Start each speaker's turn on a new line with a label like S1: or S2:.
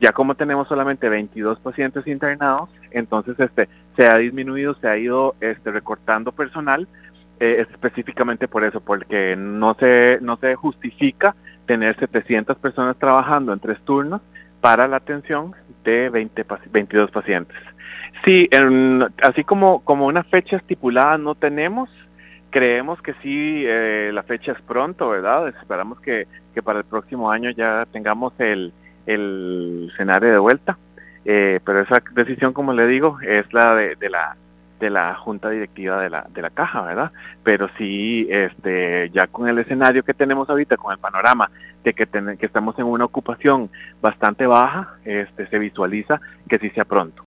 S1: Ya como tenemos solamente 22 pacientes internados, entonces este se ha disminuido, se ha ido este recortando personal eh, específicamente por eso, porque no se no se justifica tener 700 personas trabajando en tres turnos para la atención de 20, 22 pacientes. Sí, así como, como una fecha estipulada no tenemos, creemos que sí, eh, la fecha es pronto, ¿verdad? Esperamos que, que, para el próximo año ya tengamos el, el escenario de vuelta, eh, pero esa decisión, como le digo, es la de, la de la junta directiva de la, de la caja, ¿verdad? Pero sí, este, ya con el escenario que tenemos ahorita, con el panorama de que, que estamos en una ocupación bastante baja, este, se visualiza que sí sea pronto.